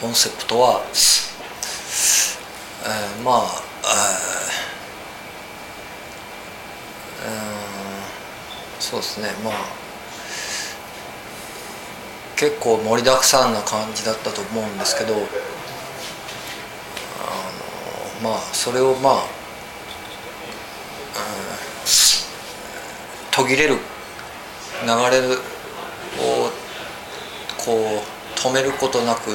コンセプトは、えーまあ、えーそうですねまあ結構盛りだくさんな感じだったと思うんですけどあのまあそれをまあ、うん途切れる流れをこう止めることなく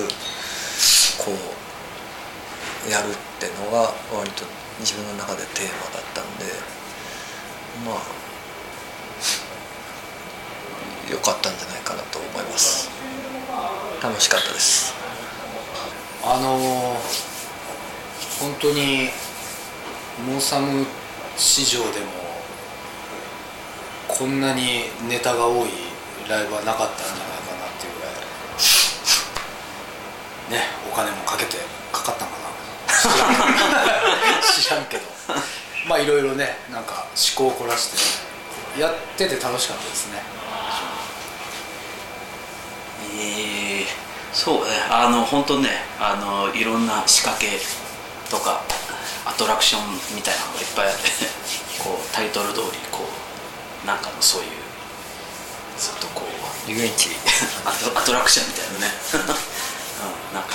こうやるっていうのが割と自分の中でテーマだったんでまあ良かったんじゃないかなと思います。楽しかったです。あの本当にモーサム市場でもこんなにネタが多いライブはなかったんじゃないかなっていうぐらいねお金もかけてかかったんかな。知らんけど。まあいろいろねなんか思考を凝らしてやってて楽しかったですね。えーそうね。あの本当ねあのいろんな仕掛けとかアトラクションみたいなのがいっぱいあって こうタイトル通りこうなんかのそういうずっとこう遊園地。アトアトラクションみたいなね、うん、なんか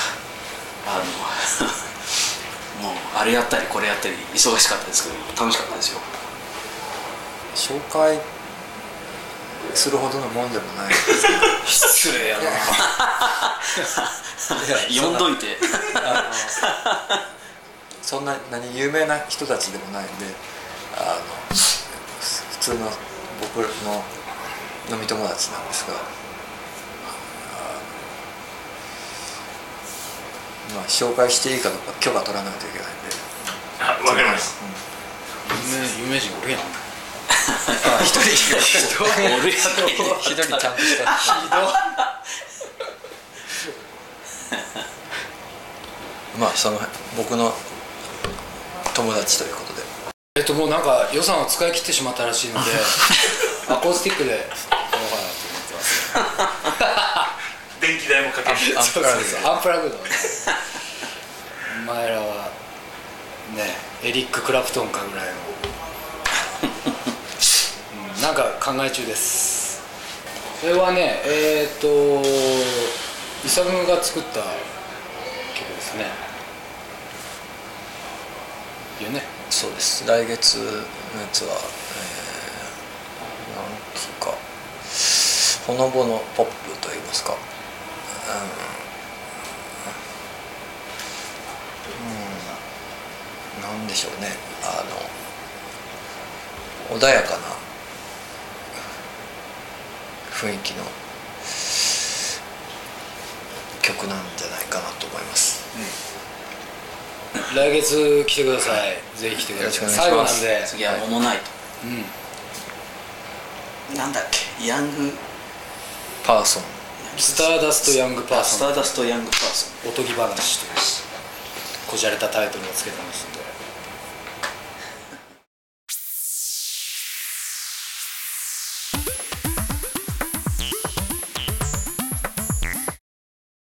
あの もうあれやったりこれやったり忙しかったですけど楽しかったですよ。紹介するほどのもんでもない失礼やな。読んどいて。そんな何有名な人たちでもないんであの普通の僕の飲み友達なんですがあのまあ紹介していいかどうか許可取らないといけないんで。あわかります有名有名人おるやん。あ一人一人一人ちゃんとしたまあその僕の友達ということで。えっともうなんか予算を使い切ってしまったらしいので アコースティックでやろうかなと思ってます。電気代もかけて。アンプラグ前らはねエリック・クラプトンかぐらいの、うん、なんか考え中です。それはねえっ、とイサムが作った曲ですね。よね。そうです。来月のやつは、えー、なんつうかほのぼのポップといいますか。うん、うん、なんでしょうね。あの穏やかな雰囲気の曲なんじゃないかなと思います。来月来てください、ぜひ来てください。よろしくお最後願いします。なんで。次は「モノナイト。うん」なんだっけ？ヤング。パーソン。スターダスト・ヤング・パースソン。ターダストヤングパーソン。おとぎ話というこじゃれたタイトルをつけてますんで